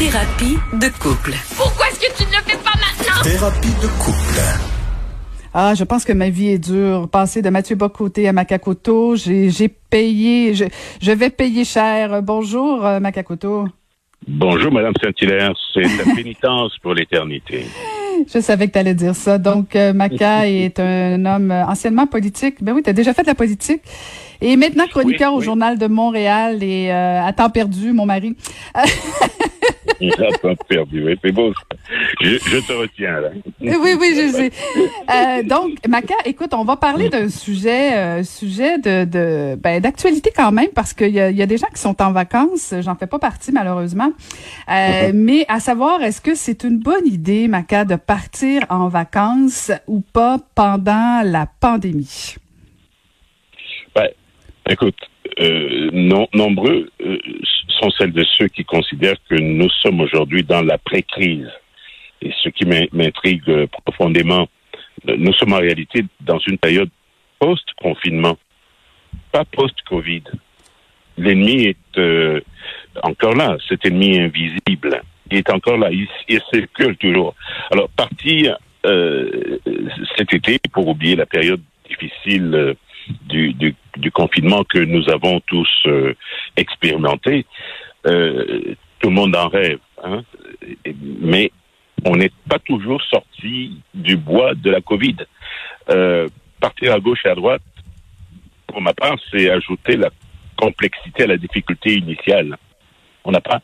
Thérapie de couple. Pourquoi est-ce que tu ne le fais pas maintenant? Thérapie de couple. Ah, je pense que ma vie est dure. Passer de Mathieu Bocoté à Macacoto, j'ai j'ai payé, je, je vais payer cher. Bonjour, euh, Macacoto. Bonjour, Madame Saint-Hilaire. C'est la pénitence pour l'éternité. Je savais que tu allais dire ça. Donc, euh, Maca est un homme anciennement politique. Ben oui, tu as déjà fait de la politique. Et maintenant chroniqueur Oui, au. Journal de Montréal et euh, à temps perdu, mon mari. A pas perdu. Oui, c'est beau. Je, je te retiens, là. Oui, oui, je sais. Euh, donc, Maca, écoute, on va parler d'un sujet, euh, sujet de, de ben, d'actualité quand même, parce qu'il y a, y a des gens qui sont en vacances. J'en fais pas partie, malheureusement. Euh, Mais à savoir, est-ce que c'est une bonne idée, Maca, de partir en vacances ou pas pendant la pandémie? Écoute, euh, non- nombreux euh, sont celles de ceux qui considèrent que nous sommes aujourd'hui dans la pré-crise. Et ce qui m'in- m'intrigue euh, profondément, euh, nous sommes en réalité dans une période post-confinement, pas post-Covid. L'ennemi est euh, encore là, cet ennemi invisible. Il est encore là, il, il circule toujours. Alors, partir euh, cet été pour oublier la période difficile du, confinement que nous avons tous euh, expérimenté, euh, tout le monde en rêve. Hein? Mais on n'est pas toujours sorti du bois de la COVID. Euh, partir à gauche et à droite, pour ma part, c'est ajouter la complexité à la difficulté initiale. On n'a pas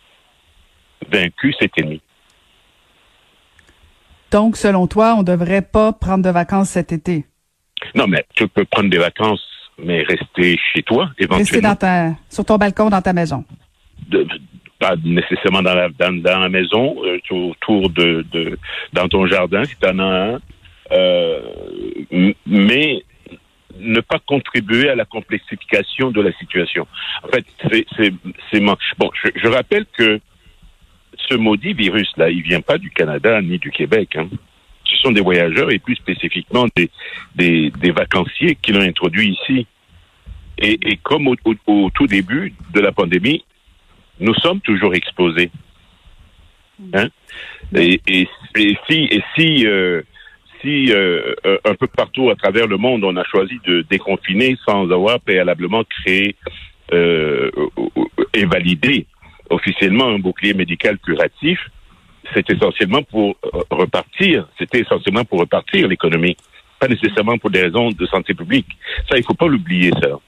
vaincu cet ennemi. Donc, selon toi, on devrait pas prendre de vacances cet été? Non, mais tu peux prendre des vacances, mais rester chez toi, Rester éventuellement. dans ta, sur ton balcon, dans ta maison. de- pas nécessairement dans la, dans, dans la maison, euh, autour de, de dans ton jardin si tu en as un, euh, mais ne pas contribuer à la complexification de la situation. En fait, c'est bon. Je, je rappelle que ce maudit virus là, il vient pas du Canada ni du Québec. Hein. Sont des voyageurs et plus spécifiquement des des, des vacanciers qui l'ont introduit ici. Et, et comme au, au- au tout début de la pandémie, nous sommes toujours exposés. Hein? Et, et, et si, et si, euh, si euh, un peu partout à travers le monde, on a choisi de déconfiner sans avoir préalablement créé euh, et validé officiellement un bouclier médical curatif, c'est essentiellement pour euh, repartir, c'était essentiellement pour repartir l'économie, pas nécessairement pour des raisons de santé publique. Ça, il faut pas l'oublier, ça.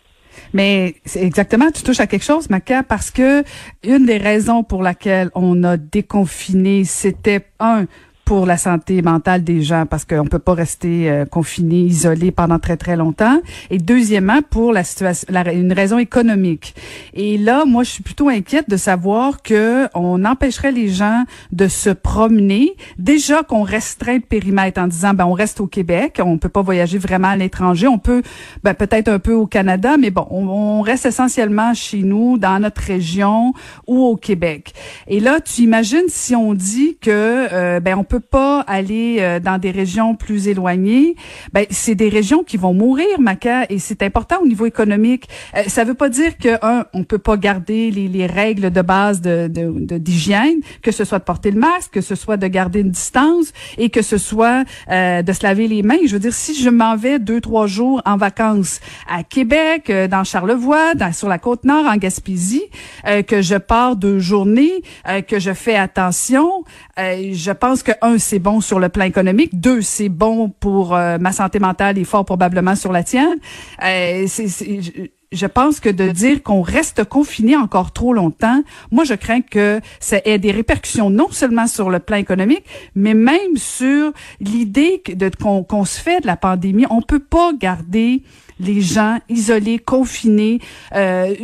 Mais c'est exactement, tu touches à quelque chose, Maca, parce que une des raisons pour laquelle on a déconfiné, c'était un pour la santé mentale des gens parce qu'on peut pas rester euh, confiné, isolé pendant très très longtemps et deuxièmement pour la situation la- une raison économique. Et là, moi je suis plutôt inquiète de savoir que on empêcherait les gens de se promener, déjà qu'on restreint le périmètre en disant ben on reste au Québec, on peut pas voyager vraiment à l'étranger, on peut ben, peut-être un peu au Canada, mais bon, on, on reste essentiellement chez nous, dans notre région ou au Québec. Et là, tu imagines si on dit que euh, ben on peut pas aller euh, dans des régions plus éloignées, ben c'est des régions qui vont mourir, Maca, et c'est important au niveau économique. Euh, ça veut pas dire que un, on peut pas garder les, les règles de base de de- de- d'hygiène, que ce soit de porter le masque, que ce soit de garder une distance et que ce soit euh, de se laver les mains. Je veux dire, si je m'en vais deux trois jours en vacances à Québec, euh, dans Charlevoix, dans, sur la côte nord, en Gaspésie, euh, que je pars deux journées, euh, que je fais attention, euh, je pense que un c'est bon sur le plan économique, deux c'est bon pour euh, ma santé mentale et fort probablement sur la tienne. Euh, je- pense que de dire qu'on reste confiné encore trop longtemps, moi je crains que ça ait des répercussions non seulement sur le plan économique, mais même sur l'idée qu'on qu'on se fait de la pandémie. On peut pas garder les gens isolés, confinés, euh,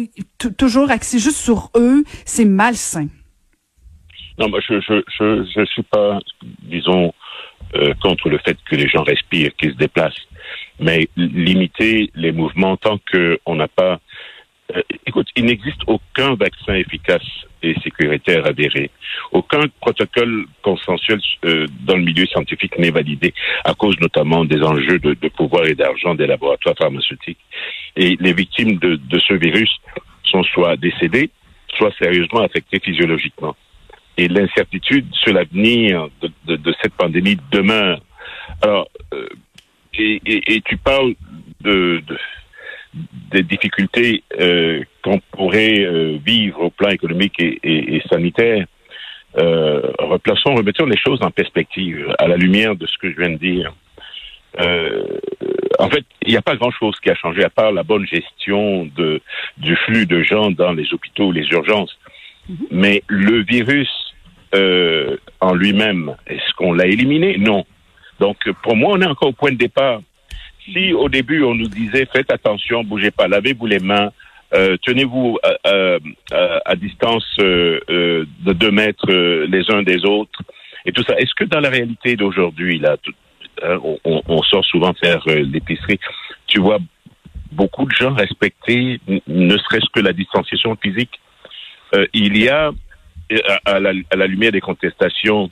toujours axés juste sur eux. C'est malsain. Non, moi, je je je je suis pas, disons, euh, contre le fait que les gens respirent, qu'ils se déplacent, mais limiter les mouvements tant que on n'a pas. euh, écoute, il n'existe aucun vaccin efficace et sécuritaire avéré. Aucun protocole consensuel euh, dans le milieu scientifique n'est validé à cause notamment des enjeux de, de pouvoir et d'argent des laboratoires pharmaceutiques. Et les victimes de, de ce virus sont soit décédées, soit sérieusement affectées physiologiquement. Et l'incertitude sur l'avenir de, de, cette pandémie demeure. Alors, euh, et, et, tu parles de, de des difficultés euh, qu'on pourrait euh, vivre au plan économique et, et, et sanitaire. Euh, replaçons, remettons les choses en perspective à la lumière de ce que je viens de dire. Euh, en fait, il n'y a pas grand-chose qui a changé à part la bonne gestion de, du flux de gens dans les hôpitaux, les urgences. Mhm. Mais le virus euh, en lui-même, est-ce qu'on l'a éliminé? Non. Donc, pour moi, on est encore au point de départ. Si au début on nous disait faites attention, bougez pas, lavez-vous les mains, euh, tenez-vous à, à, distance euh, euh, de deux mètres les uns des autres et tout ça. Est-ce que dans la réalité d'aujourd'hui, là, on, on, sort souvent faire l'épicerie, tu vois beaucoup de gens respecter, ne serait-ce que la distanciation physique? Il y a, à la, à la, lumière des contestations,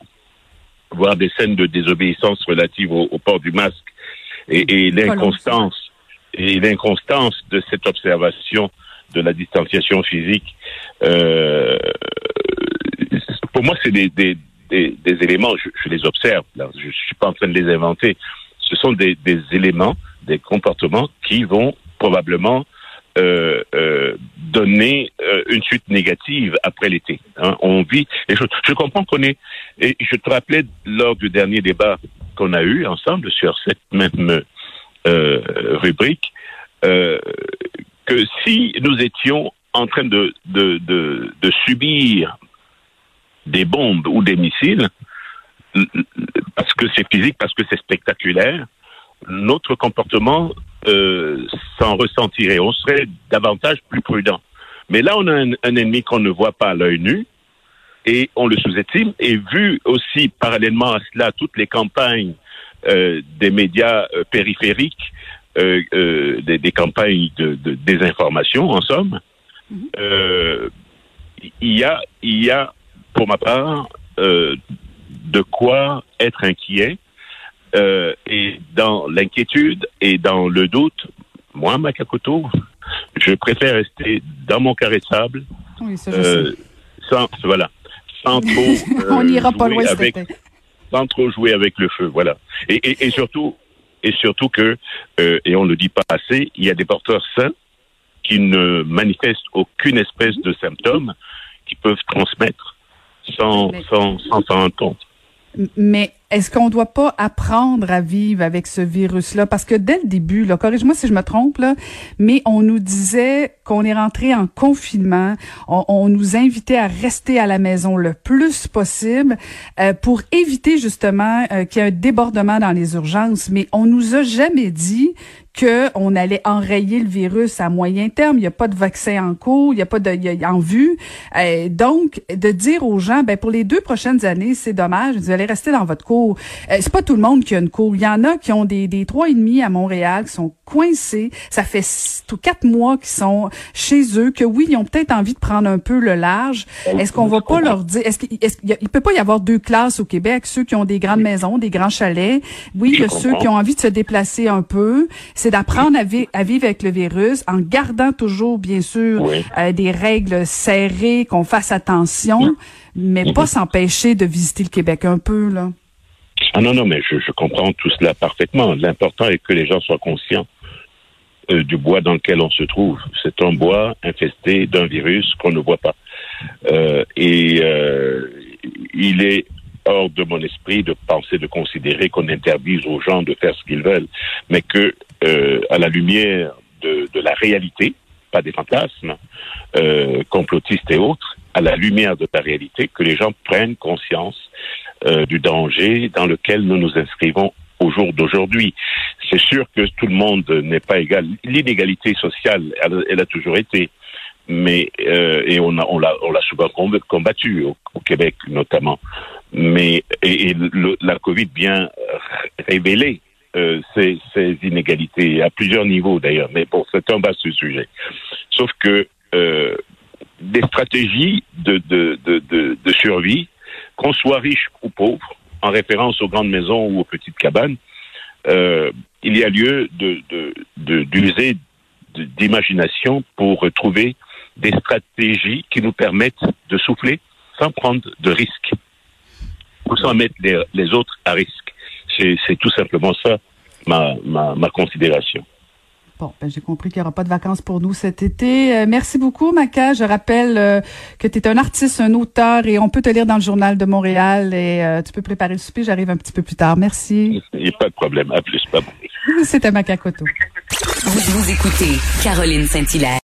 voire des scènes de désobéissance relatives au, port du masque et, et l'inconstance et l'inconstance de cette observation de la distanciation physique, euh, pour moi, c'est des, des, des, éléments, je, je, les observe, là, je ne suis pas en train de les inventer, ce sont des éléments, des comportements qui vont probablement euh, euh, donner euh, une suite négative après l'été. Hein. On vit les choses. Je comprends qu'on est, et je te rappelais lors du dernier débat qu'on a eu ensemble sur cette même euh, rubrique, euh, que si nous étions en train de, de, de, de subir des bombes ou des missiles, parce que c'est physique, parce que c'est spectaculaire, notre comportement euh, s'en ressentirait. On serait davantage plus prudent. Mais là, on a un, ennemi qu'on ne voit pas à l'œil nu et on le sous-estime. Et vu aussi parallèlement à cela toutes les campagnes euh, des médias euh, périphériques euh, euh, des, des, campagnes de, de, désinformation, en somme, mhm. euh, il y a, il y a, pour ma part, euh, de quoi être inquiet. Euh, et dans l'inquiétude et dans le doute, moi, Makakoto, je préfère rester dans mon carré de sable, oui, ça, euh, sans, voilà, sans trop. On pas loin avec, Sans trop jouer avec le feu, voilà. Et, et, et surtout, et surtout que, euh, et on ne le dit pas assez, il y a des porteurs sains qui ne manifestent aucune espèce de symptômes qui peuvent transmettre sans s'en sans, sans rendre compte. Mais est-ce qu'on ne doit pas apprendre à vivre avec ce virus-là? Parce que dès le début, là, corrige-moi si je me trompe, là, mais on nous disait qu'on est rentré en confinement, on, nous invitait à rester à la maison le plus possible euh, pour éviter justement euh, qu'il y ait un débordement dans les urgences. Mais on nous a jamais dit qu'on allait enrayer le virus à moyen terme. Il n'y a pas de vaccin en cours, il n'y a pas de y a, en vue. Euh, donc, de dire aux gens, ben pour les deux prochaines années, c'est dommage, vous allez rester dans votre cours. Euh, c'est pas tout le monde qui a une cour. Il y en a qui ont des, des trois et demi à Montréal, qui sont coincés. Ça fait tout quatre mois qu'ils sont chez eux, que oui, ils ont peut-être envie de prendre un peu le large. Est-ce qu'on va pas leur dire, est-ce qu'il est peut pas y avoir deux classes au Québec, ceux qui ont des grandes maisons, des grands chalets? Oui, il y a ceux qui ont envie de se déplacer un peu c'est d'apprendre à, vivre avec le virus en gardant toujours, bien sûr, euh, des règles serrées, qu'on fasse attention, mais pas s'empêcher de visiter le Québec un peu, là. Ah non, non, mais je, comprends tout cela parfaitement. L'important est que les gens soient conscients euh, du bois dans lequel on se trouve. C'est un bois infesté d'un virus qu'on ne voit pas. Euh, et il est hors de mon esprit de penser, de considérer qu'on interdise aux gens de faire ce qu'ils veulent, mais que euh, à la lumière de, la réalité, pas des fantasmes euh, complotistes et autres, à la lumière de la réalité, que les gens prennent conscience euh, du danger dans lequel nous nous inscrivons au jour d'aujourd'hui. C'est sûr que tout le monde n'est pas égal. L'inégalité sociale, elle, elle, a toujours été mais euh, et on a on l'a on l'a souvent combattu au, Québec notamment mais et, la Covid vient révéler euh, ces, ces, inégalités à plusieurs niveaux d'ailleurs, mais bon, c'est un vaste sujet. Sauf que euh, des stratégies de, de, de, de, survie, qu'on soit riche ou pauvre, en référence aux grandes maisons ou aux petites cabanes, euh, il y a lieu d'user d'imagination pour trouver des stratégies qui nous permettent de souffler sans prendre de risques, ou sans mettre les, autres à risque. C'est tout simplement ça ma considération. Bon, ben, j'ai compris qu'il n'y aura pas de vacances pour nous cet été. Euh, merci beaucoup, Maca. Je rappelle euh, que tu es un artiste, un auteur et on peut te lire dans le journal de Montréal et euh, tu peux préparer le souper. J'arrive un petit peu plus tard. Merci. Il n'y a pas de problème. À plus. Pas C'était Maca Koto. Vous, vous écoutez Caroline Saint-Hilaire.